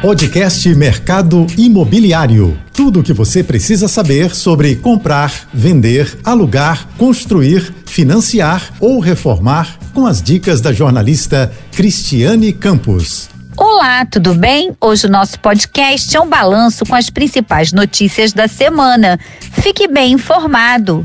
Podcast Mercado Imobiliário. Tudo o que você precisa saber sobre comprar, vender, alugar, construir, financiar ou reformar com as dicas da jornalista Cristiane Campos. Olá, tudo bem? Hoje o nosso podcast é um balanço com as principais notícias da semana. Fique bem informado.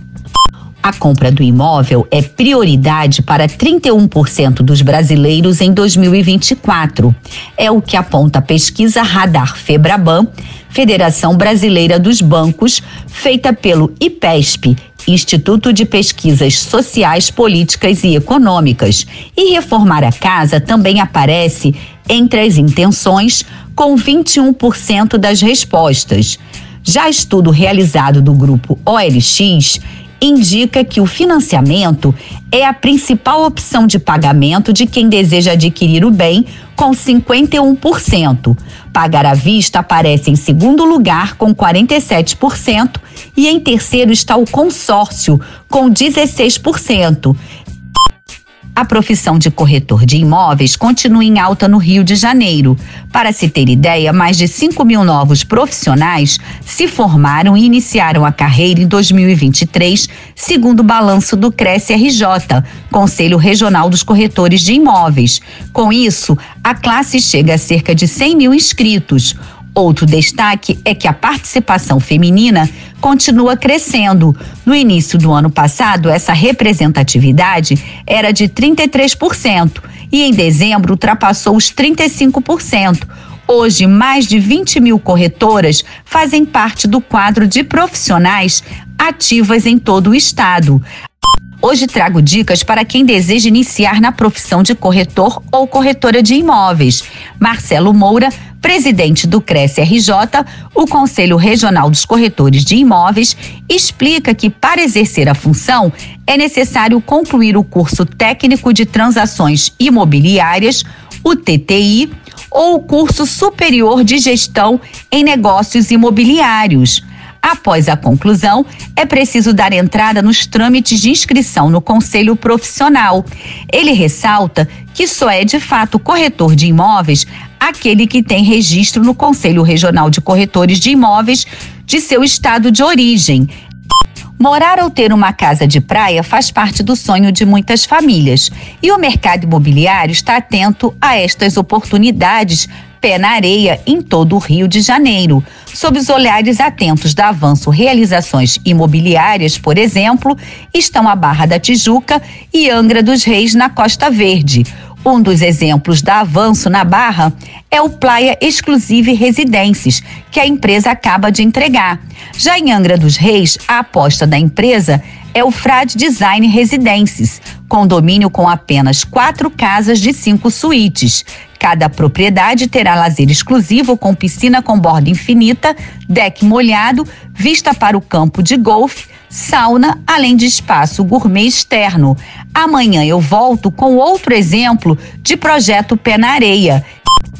A compra do imóvel é prioridade para 31% dos brasileiros em 2024. É o que aponta a pesquisa Radar Febraban, Federação Brasileira dos Bancos, feita pelo IPESP, Instituto de Pesquisas Sociais, Políticas e Econômicas. E reformar a casa também aparece entre as intenções, com 21% das respostas. Já estudo realizado do grupo OLX indica que o financiamento é a principal opção de pagamento de quem deseja adquirir o bem, com 51%. Pagar à vista aparece em segundo lugar, com 47%, e em terceiro está o consórcio, com 16%. A profissão de corretor de imóveis continua em alta no Rio de Janeiro. Para se ter ideia, mais de 5 mil novos profissionais se formaram e iniciaram a carreira em 2023, segundo o balanço do Cresce RJ, Conselho Regional dos Corretores de Imóveis. Com isso, a classe chega a cerca de 100 mil inscritos. Outro destaque é que a participação feminina continua crescendo. No início do ano passado, essa representatividade era de 33% e em dezembro ultrapassou os 35%. Hoje, mais de 20 mil corretoras fazem parte do quadro de profissionais ativas em todo o estado. Hoje trago dicas para quem deseja iniciar na profissão de corretor ou corretora de imóveis. Marcelo Moura presidente do Cresce RJ, o Conselho Regional dos Corretores de Imóveis, explica que para exercer a função é necessário concluir o curso técnico de transações imobiliárias, o TTI, ou o curso superior de gestão em negócios imobiliários. Após a conclusão, é preciso dar entrada nos trâmites de inscrição no Conselho Profissional. Ele ressalta que só é de fato corretor de imóveis aquele que tem registro no Conselho Regional de Corretores de Imóveis de seu estado de origem. Morar ou ter uma casa de praia faz parte do sonho de muitas famílias e o mercado imobiliário está atento a estas oportunidades pé na areia em todo o Rio de Janeiro. Sob os olhares atentos da Avanço Realizações Imobiliárias, por exemplo, estão a Barra da Tijuca e Angra dos Reis na Costa Verde. Um dos exemplos da avanço na Barra é o Playa Exclusive Residências, que a empresa acaba de entregar. Já em Angra dos Reis, a aposta da empresa é o Frade Design Residências, condomínio com apenas quatro casas de cinco suítes. Cada propriedade terá lazer exclusivo com piscina com borda infinita, deck molhado, vista para o campo de golfe, sauna, além de espaço gourmet externo. Amanhã eu volto com outro exemplo de projeto Pé na Areia.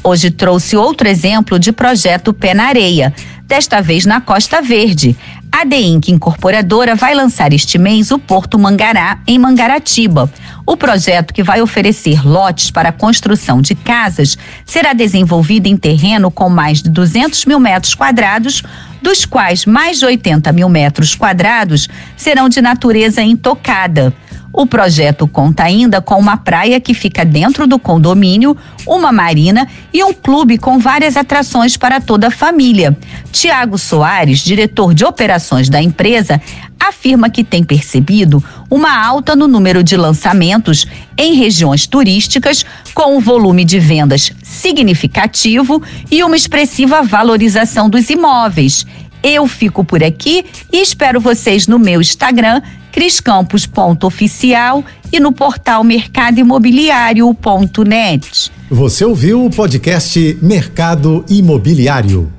Hoje trouxe outro exemplo de projeto Pé na Areia, desta vez na Costa Verde. A DEINC Incorporadora vai lançar este mês o Porto Mangará, em Mangaratiba. O projeto, que vai oferecer lotes para a construção de casas, será desenvolvido em terreno com mais de 200 mil metros quadrados, dos quais mais de 80 mil metros quadrados serão de natureza intocada. O projeto conta ainda com uma praia que fica dentro do condomínio, uma marina e um clube com várias atrações para toda a família. Tiago Soares, diretor de operações da empresa, afirma que tem percebido uma alta no número de lançamentos em regiões turísticas, com um volume de vendas significativo e uma expressiva valorização dos imóveis. Eu fico por aqui e espero vocês no meu Instagram, criscampos.oficial e no portal mercadoimobiliário.net. Você ouviu o podcast Mercado Imobiliário.